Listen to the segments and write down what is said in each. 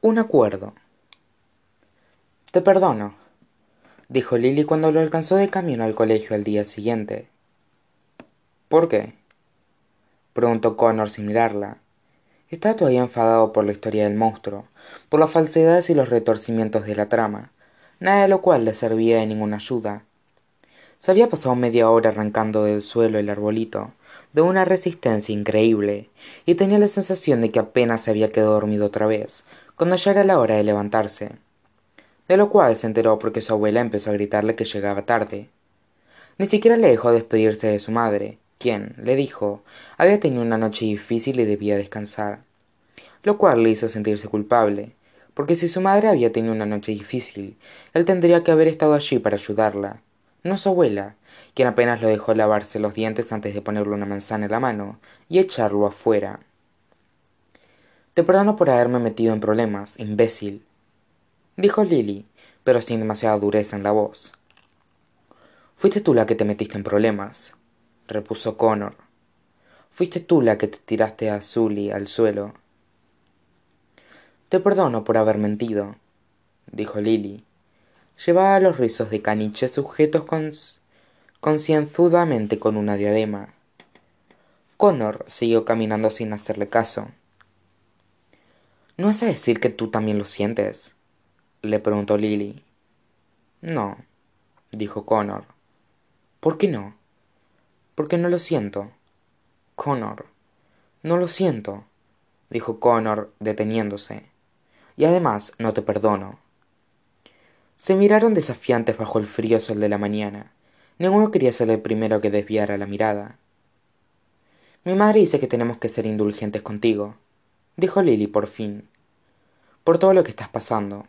un acuerdo. Te perdono dijo lili cuando lo alcanzó de camino al colegio al día siguiente. Por qué preguntó connor sin mirarla. Estaba todavía enfadado por la historia del monstruo por las falsedades y los retorcimientos de la trama nada de lo cual le servía de ninguna ayuda. Se había pasado media hora arrancando del suelo el arbolito de una resistencia increíble y tenía la sensación de que apenas se había quedado dormido otra vez cuando ya era la hora de levantarse. De lo cual se enteró porque su abuela empezó a gritarle que llegaba tarde. Ni siquiera le dejó despedirse de su madre quien le dijo había tenido una noche difícil y debía descansar lo cual le hizo sentirse culpable porque si su madre había tenido una noche difícil él tendría que haber estado allí para ayudarla no su abuela quien apenas lo dejó lavarse los dientes antes de ponerle una manzana en la mano y echarlo afuera te perdono por haberme metido en problemas imbécil dijo lili pero sin demasiada dureza en la voz. Fuiste tú la que te metiste en problemas repuso connor. Fuiste tú la que te tiraste a zully al suelo. Te perdono por haber mentido dijo lili llevaba los rizos de caniche sujetos concienzudamente con una diadema. Connor siguió caminando sin hacerle caso no vas a decir que tú también lo sientes le preguntó lili no dijo connor. Por qué no porque no lo siento. Connor. No lo siento dijo connor deteniéndose. Y además no te perdono. Se miraron desafiantes bajo el frío sol de la mañana. Ninguno quería ser el primero que desviara la mirada. Mi madre dice que tenemos que ser indulgentes contigo dijo lili por fin por todo lo que estás pasando.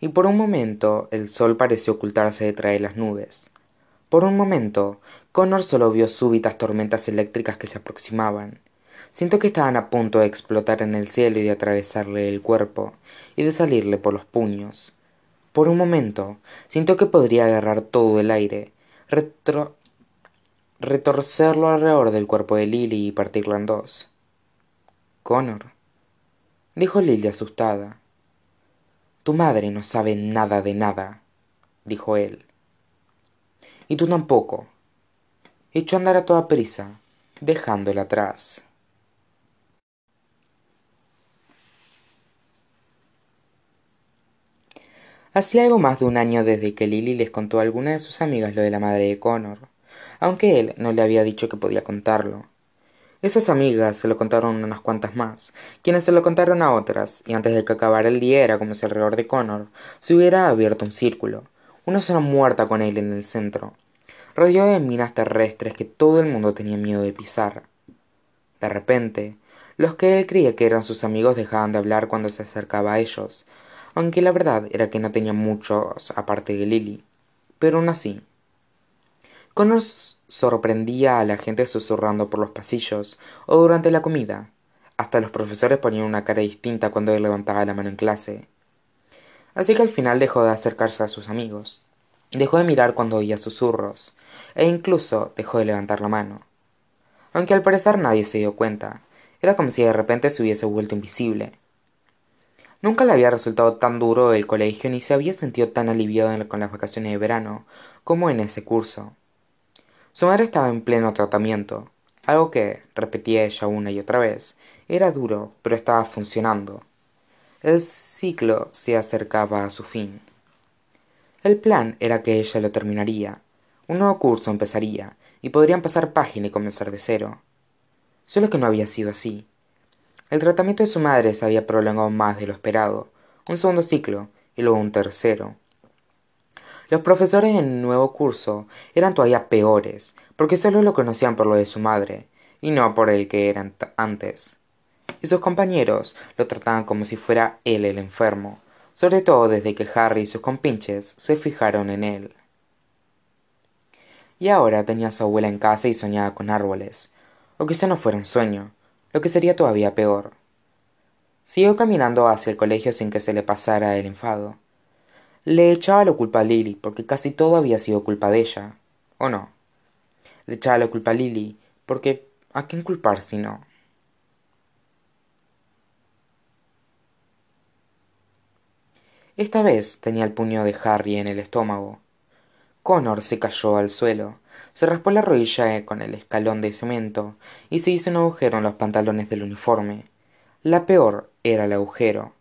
Y por un momento el sol pareció ocultarse detrás de las nubes. Por un momento connor sólo vio súbitas tormentas eléctricas que se aproximaban. Sintió que estaban a punto de explotar en el cielo y de atravesarle el cuerpo y de salirle por los puños. Por un momento sintió que podría agarrar todo el aire retorcerlo alrededor del cuerpo de lily y partirlo en dos connor dijo lily asustada. Tu madre no sabe nada de nada dijo él. Y tú tampoco echó a andar a toda prisa dejándola atrás. Hacía algo más de un año desde que lily les contó a alguna de sus amigas lo de la madre de connor aunque él no le había dicho que podía contarlo esas amigas se lo contaron unas cuantas más quienes se lo contaron a otras y antes de que acabara el día era como si alrededor de connor se hubiera abierto un círculo una zona muerta con él en el centro rodeado de minas terrestres que todo el mundo tenía miedo de pisar. De repente los que él creía que eran sus amigos dejaban de hablar cuando se acercaba a ellos aunque la verdad era que no tenía muchos aparte de lily pero aun así connor sorprendía a la gente susurrando por los pasillos o durante la comida. Hasta los profesores ponían una cara distinta cuando él levantaba la mano en clase. Así que al final dejó de acercarse a sus amigos. Dejó de mirar cuando oía susurros e incluso dejó de levantar la mano. Aunque al parecer nadie se dio cuenta era como si de repente se hubiese vuelto invisible. Nunca le había resultado tan duro el colegio ni se había sentido tan aliviado con las vacaciones de verano como en ese curso su madre estaba en pleno tratamiento algo que repetía ella una y otra vez. Era duro pero estaba funcionando. El ciclo se acercaba a su fin. El plan era que ella lo terminaría. Un nuevo curso empezaría y podrían pasar página y comenzar de cero. Sólo que no había sido así. El tratamiento de su madre se había prolongado más de lo esperado. Un segundo ciclo y luego un tercero los profesores en el nuevo curso eran todavía peores porque sólo lo conocían por lo de su madre y no por el que era antes. Y sus compañeros lo trataban como si fuera él el enfermo sobre todo desde que harry y sus compinches se fijaron en él. Y ahora tenía a su abuela en casa y soñaba con árboles o quizá no fuera un sueño lo que sería todavía peor. Siguió caminando hacia el colegio sin que se le pasara el enfado le echaba la culpa a lily porque casi todo había sido culpa de ella o no le echaba la culpa a lily porque a quién culpar si no esta vez tenía el puño de harry en el estómago. Connor se cayó al suelo se raspó la rodilla con el escalón de cemento y se hizo un agujero en los pantalones del uniforme. La peor era el agujero.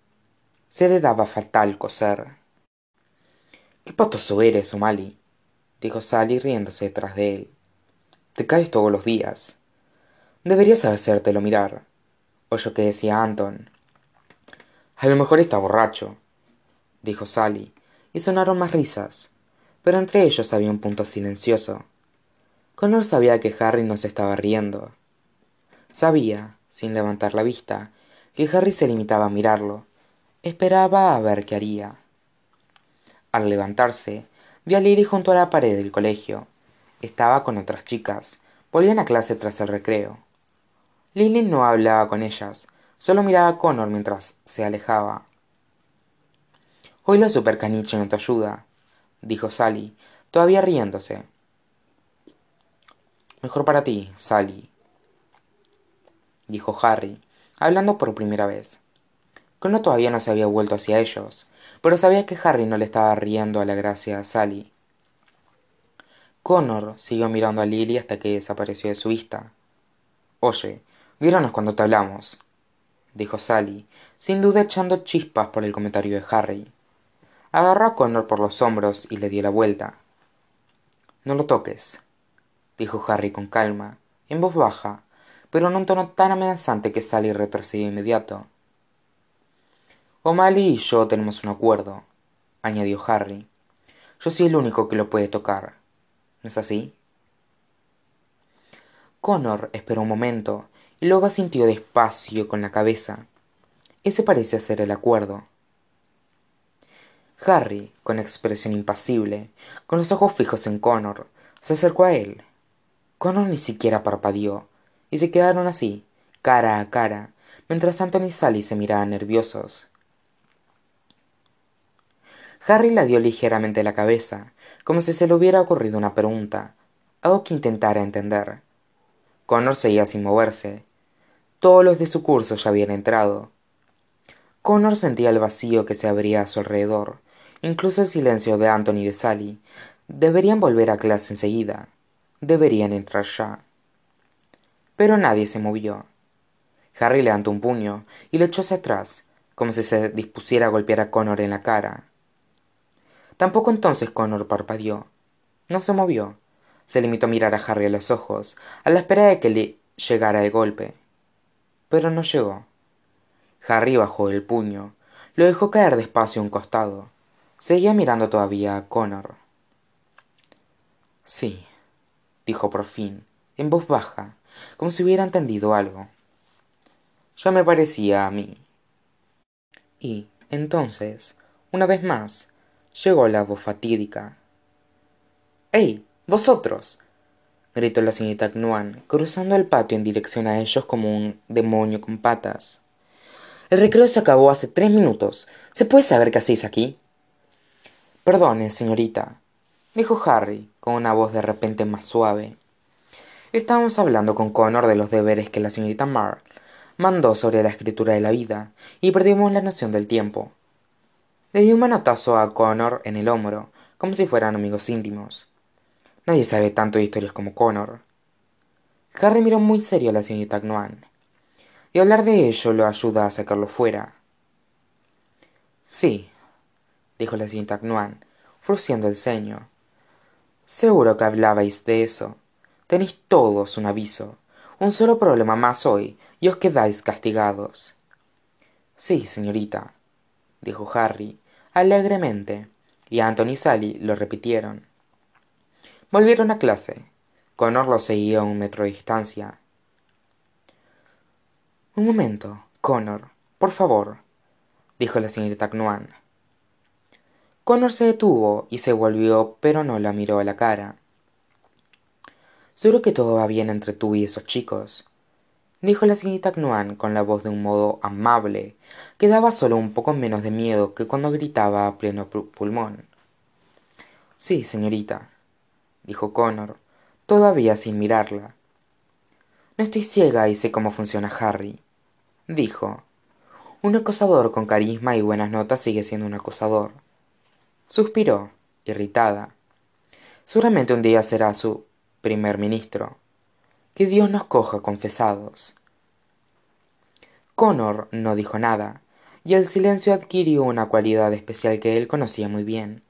Se le daba fatal coser qué patoso eres o'malley dijo sally riéndose detrás de él. Te caes todos los días. Deberías hacértelo mirar. Oyó que decía antón a lo mejor está borracho dijo sally y sonaron más risas. Pero entre ellos había un punto silencioso. Connor sabía que harry no se estaba riendo. Sabía sin levantar la vista que harry se limitaba a mirarlo. Esperaba a ver qué haría al levantarse vio a lily junto a la pared del colegio. Estaba con otras chicas. Volvían a clase tras el recreo. Lily no hablaba con ellas solo miraba a connor mientras se alejaba. Hoy la supercaniche no te ayuda dijo sally todavía riéndose. Mejor para ti sally dijo harry hablando por primera vez connor todavía no se había vuelto hacia ellos pero sabía que harry no le estaba riendo a la gracia a sally. Connor siguió mirando a lily hasta que desapareció de su vista. Oye viéronos cuando te hablamos dijo sally sin duda echando chispas por el comentario de harry. Agarró a connor por los hombros y le dio la vuelta. No lo toques dijo harry con calma en voz baja pero en un tono tan amenazante que sally retrocedió inmediato o'malley y yo tenemos un acuerdo añadió harry. Yo soy el único que lo puede tocar no es así connor esperó un momento y luego asintió despacio con la cabeza. Ese parece ser el acuerdo. Harry con expresión impasible con los ojos fijos en connor se acercó a él. Connor ni siquiera parpadeó y se quedaron así cara a cara mientras antony y sally se miraban nerviosos harry la dio ligeramente la cabeza como si se le hubiera ocurrido una pregunta algo que intentara entender. Connor seguía sin moverse. Todos los de su curso ya habían entrado. Connor sentía el vacío que se abría a su alrededor incluso el silencio de antony y de sally. Deberían volver a clase enseguida. Deberían entrar ya. Pero nadie se movió. Harry levantó un puño y lo echó hacia atrás como si se dispusiera a golpear a connor en la cara tampoco entonces connor parpadeó. No se movió. Se limitó a mirar a harry a los ojos a la espera de que le llegara el golpe. Pero no llegó. Harry bajó el puño. Lo dejó caer despacio a un costado. Seguía mirando todavía a connor. Sí dijo por fin en voz baja como si hubiera entendido algo. Ya me parecía a mí. Y entonces una vez más llegó la voz fatídica. Ey vosotros gritó la señorita knuan cruzando el patio en dirección a ellos como un demonio con patas. El recreo se acabó hace tres minutos. Se puede saber qué hacéis aquí perdone señorita dijo harry con una voz de repente más suave. Estábamos hablando con connor de los deberes que la señorita march mandó sobre la escritura de la vida y perdimos la noción del tiempo le dio un manotazo a connor en el hombro como si fueran amigos íntimos. Nadie sabe tanto de historias como connor. Harry miró muy serio a la señorita knuan y hablar de ello lo ayuda a sacarlo fuera. Sí dijo la señorita knuan frunciendo el ceño. Seguro que hablabais de eso. Tenéis todos un aviso un solo problema más hoy y os quedáis castigados. Sí señorita dijo harry alegremente y antony y sally lo repitieron. Volvieron a clase. Connor los seguía a un metro de distancia. Un momento connor por favor dijo la señorita knuan connor se detuvo y se volvió pero no la miró a la cara. Seguro que todo va bien entre tú y esos chicos dijo la señorita knuan con la voz de un modo amable que daba sólo un poco menos de miedo que cuando gritaba a pleno pulmón. Sí señorita dijo connor todavía sin mirarla. No estoy ciega y sé cómo funciona harry dijo. Un acosador con carisma y buenas notas sigue siendo un acosador. Suspiró irritada. Seguramente un día será su primer ministro que dios nos coja confesados. Connor no dijo nada y el silencio adquirió una cualidad especial que él conocía muy bien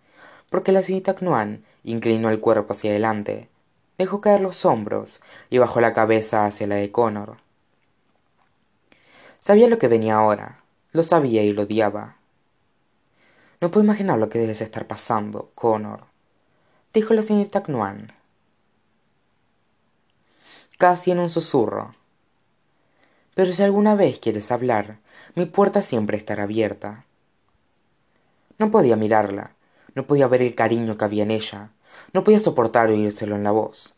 porque la señorita knuan inclinó el cuerpo hacia adelante dejó caer los hombros y bajó la cabeza hacia la de connor. Sabía lo que venía ahora lo sabía y lo odiaba. No puedo imaginar lo que debes estar pasando connor dijo la señorita knuan casi en un susurro. Pero si alguna vez quieres hablar mi puerta siempre estará abierta. No podía mirarla no podía ver el cariño que había en ella no podía soportar oírselo en la voz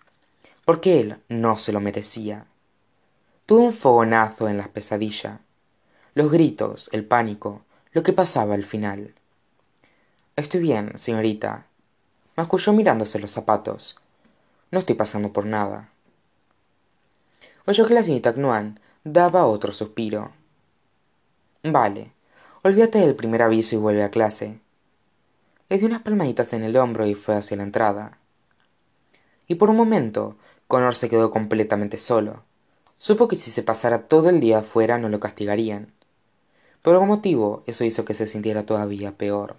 porque él no se lo merecía. Tuvo un fogonazo en la pesadilla los gritos el pánico lo que pasaba al final. Estoy bien señorita masculló mirándose los zapatos. No estoy pasando por nada oyó que la señorita knuan daba otro suspiro. Vale olvídate del primer aviso y vuelve a clase. Le dio unas palmaditas en el hombro y fue hacia la entrada. Y por un momento connor se quedó completamente solo. Supo que si se pasara todo el día afuera no lo castigarían. Por algún motivo eso hizo que se sintiera todavía peor